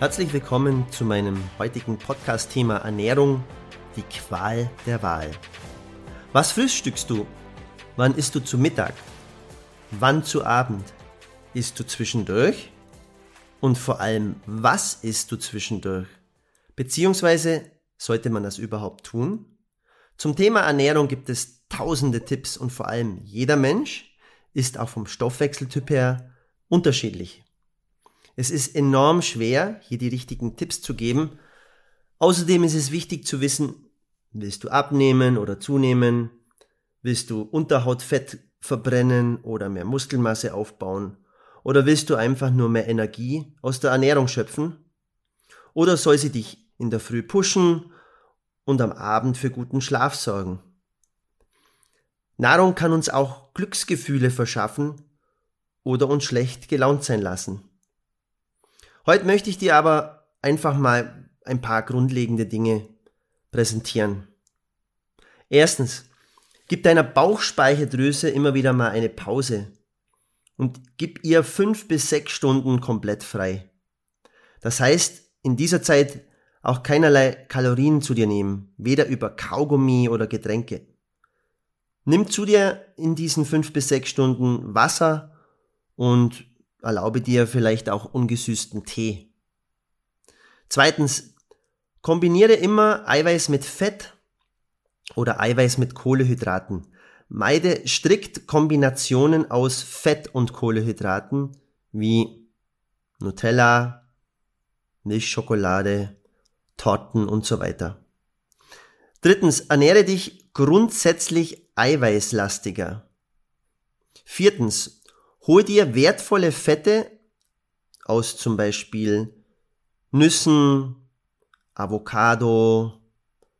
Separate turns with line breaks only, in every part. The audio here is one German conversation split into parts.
Herzlich willkommen zu meinem heutigen Podcast-Thema Ernährung, die Qual der Wahl. Was frühstückst du? Wann isst du zu Mittag? Wann zu Abend? Isst du zwischendurch? Und vor allem, was isst du zwischendurch? Beziehungsweise, sollte man das überhaupt tun? Zum Thema Ernährung gibt es tausende Tipps und vor allem jeder Mensch ist auch vom Stoffwechseltyp her unterschiedlich. Es ist enorm schwer, hier die richtigen Tipps zu geben. Außerdem ist es wichtig zu wissen, willst du abnehmen oder zunehmen? Willst du Unterhautfett verbrennen oder mehr Muskelmasse aufbauen? Oder willst du einfach nur mehr Energie aus der Ernährung schöpfen? Oder soll sie dich in der Früh pushen und am Abend für guten Schlaf sorgen? Nahrung kann uns auch Glücksgefühle verschaffen oder uns schlecht gelaunt sein lassen. Heute möchte ich dir aber einfach mal ein paar grundlegende Dinge präsentieren. Erstens, gib deiner Bauchspeicheldrüse immer wieder mal eine Pause und gib ihr fünf bis sechs Stunden komplett frei. Das heißt, in dieser Zeit auch keinerlei Kalorien zu dir nehmen, weder über Kaugummi oder Getränke. Nimm zu dir in diesen fünf bis sechs Stunden Wasser und Erlaube dir vielleicht auch ungesüßten Tee. Zweitens, kombiniere immer Eiweiß mit Fett oder Eiweiß mit Kohlehydraten. Meide strikt Kombinationen aus Fett und Kohlehydraten wie Nutella, Milchschokolade, Torten und so weiter. Drittens, ernähre dich grundsätzlich eiweißlastiger. Viertens, Hol dir wertvolle Fette aus zum Beispiel Nüssen, Avocado,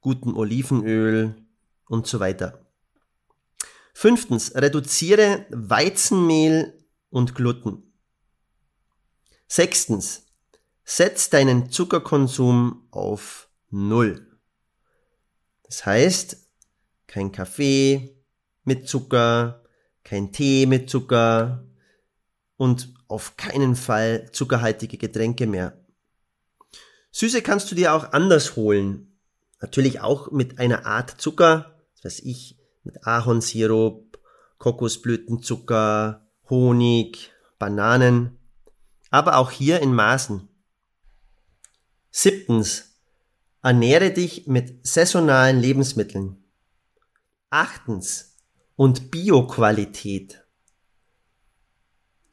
gutem Olivenöl und so weiter. Fünftens, reduziere Weizenmehl und Gluten. Sechstens, setz deinen Zuckerkonsum auf Null. Das heißt, kein Kaffee mit Zucker, kein Tee mit Zucker, und auf keinen Fall zuckerhaltige Getränke mehr. Süße kannst du dir auch anders holen. Natürlich auch mit einer Art Zucker, was weiß ich, mit Ahornsirup, Kokosblütenzucker, Honig, Bananen, aber auch hier in Maßen. Siebtens, ernähre dich mit saisonalen Lebensmitteln. Achtens, und Bioqualität.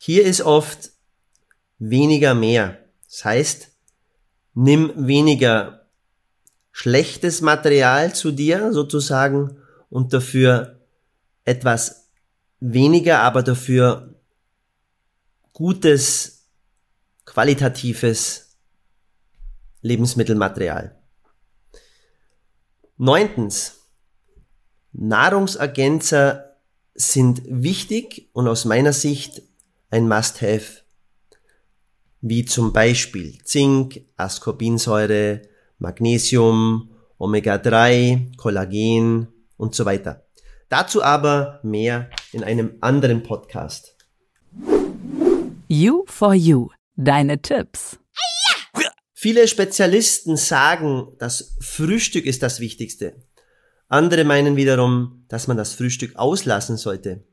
Hier ist oft weniger mehr. Das heißt, nimm weniger schlechtes Material zu dir sozusagen und dafür etwas weniger, aber dafür gutes, qualitatives Lebensmittelmaterial. Neuntens. Nahrungsergänzer sind wichtig und aus meiner Sicht ein Must-Have, wie zum Beispiel Zink, Ascorbinsäure, Magnesium, Omega-3, Kollagen und so weiter. Dazu aber mehr in einem anderen Podcast.
You for You. Deine Tipps.
Viele Spezialisten sagen, das Frühstück ist das Wichtigste. Andere meinen wiederum, dass man das Frühstück auslassen sollte.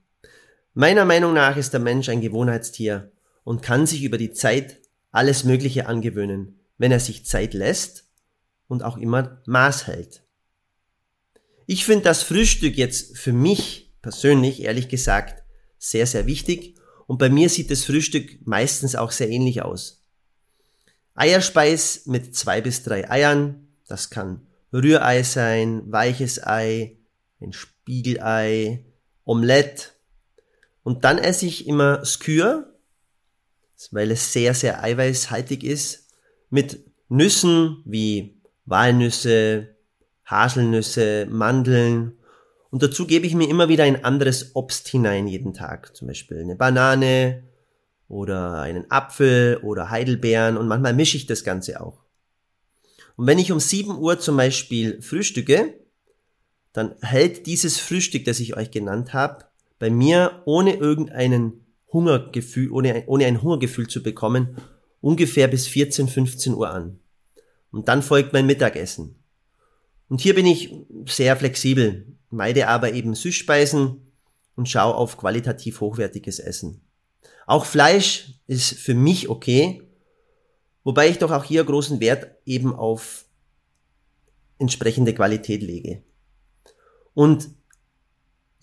Meiner Meinung nach ist der Mensch ein Gewohnheitstier und kann sich über die Zeit alles Mögliche angewöhnen, wenn er sich Zeit lässt und auch immer Maß hält. Ich finde das Frühstück jetzt für mich persönlich, ehrlich gesagt, sehr, sehr wichtig und bei mir sieht das Frühstück meistens auch sehr ähnlich aus. Eierspeis mit zwei bis drei Eiern, das kann Rührei sein, weiches Ei, ein Spiegelei, Omelette, Und dann esse ich immer Skür, weil es sehr, sehr eiweißhaltig ist, mit Nüssen wie Walnüsse, Haselnüsse, Mandeln. Und dazu gebe ich mir immer wieder ein anderes Obst hinein jeden Tag. Zum Beispiel eine Banane oder einen Apfel oder Heidelbeeren und manchmal mische ich das Ganze auch. Und wenn ich um 7 Uhr zum Beispiel frühstücke, dann hält dieses Frühstück, das ich euch genannt habe, bei mir ohne irgendeinen Hungergefühl, ohne, ohne ein Hungergefühl zu bekommen, ungefähr bis 14, 15 Uhr an. Und dann folgt mein Mittagessen. Und hier bin ich sehr flexibel, meide aber eben Süßspeisen und schaue auf qualitativ hochwertiges Essen. Auch Fleisch ist für mich okay, wobei ich doch auch hier großen Wert eben auf entsprechende Qualität lege. Und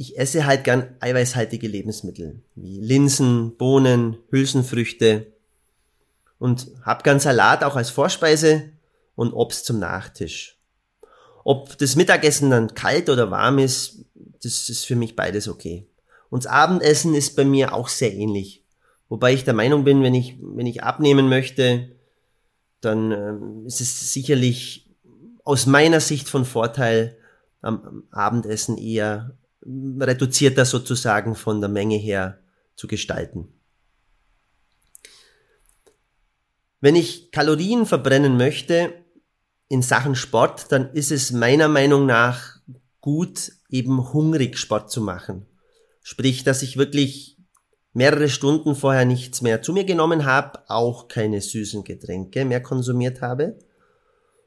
ich esse halt gern eiweißhaltige Lebensmittel, wie Linsen, Bohnen, Hülsenfrüchte und hab gern Salat auch als Vorspeise und Obst zum Nachtisch. Ob das Mittagessen dann kalt oder warm ist, das ist für mich beides okay. Und das Abendessen ist bei mir auch sehr ähnlich. Wobei ich der Meinung bin, wenn ich, wenn ich abnehmen möchte, dann äh, ist es sicherlich aus meiner Sicht von Vorteil, am Abendessen eher reduzierter sozusagen von der Menge her zu gestalten. Wenn ich Kalorien verbrennen möchte in Sachen Sport, dann ist es meiner Meinung nach gut, eben hungrig Sport zu machen. Sprich, dass ich wirklich mehrere Stunden vorher nichts mehr zu mir genommen habe, auch keine süßen Getränke mehr konsumiert habe.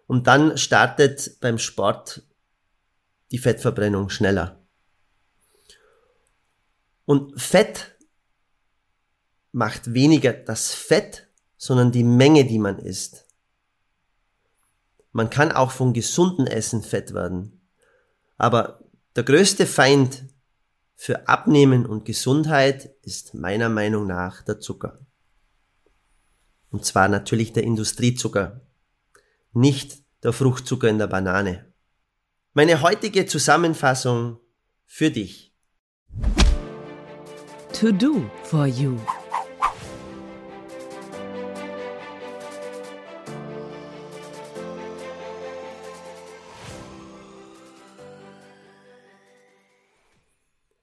Und dann startet beim Sport die Fettverbrennung schneller. Und Fett macht weniger das Fett, sondern die Menge, die man isst. Man kann auch von gesunden Essen fett werden. Aber der größte Feind für Abnehmen und Gesundheit ist meiner Meinung nach der Zucker. Und zwar natürlich der Industriezucker, nicht der Fruchtzucker in der Banane. Meine heutige Zusammenfassung für dich.
To do for you.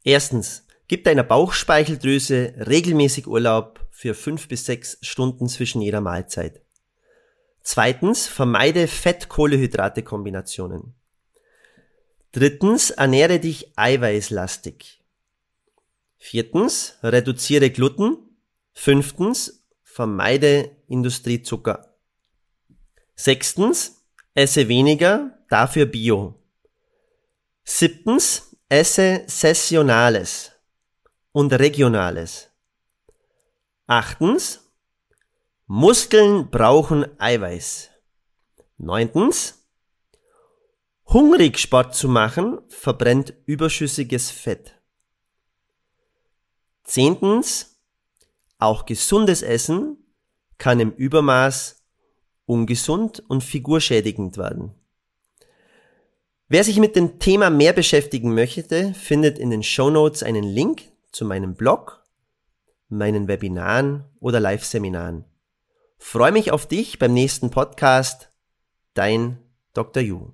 Erstens, gib deiner Bauchspeicheldrüse regelmäßig Urlaub für fünf bis sechs Stunden zwischen jeder Mahlzeit. Zweitens, vermeide Fett-Kohlehydrate-Kombinationen. Drittens, ernähre dich eiweißlastig. Viertens, reduziere Gluten. Fünftens, vermeide Industriezucker. Sechstens, esse weniger, dafür Bio. Siebtens, esse Sessionales und Regionales. Achtens, Muskeln brauchen Eiweiß. Neuntens, Hungrig Sport zu machen verbrennt überschüssiges Fett. Zehntens, auch gesundes Essen kann im Übermaß ungesund und figurschädigend werden. Wer sich mit dem Thema mehr beschäftigen möchte, findet in den Show Notes einen Link zu meinem Blog, meinen Webinaren oder Live-Seminaren. Freue mich auf dich beim nächsten Podcast. Dein Dr. Yu.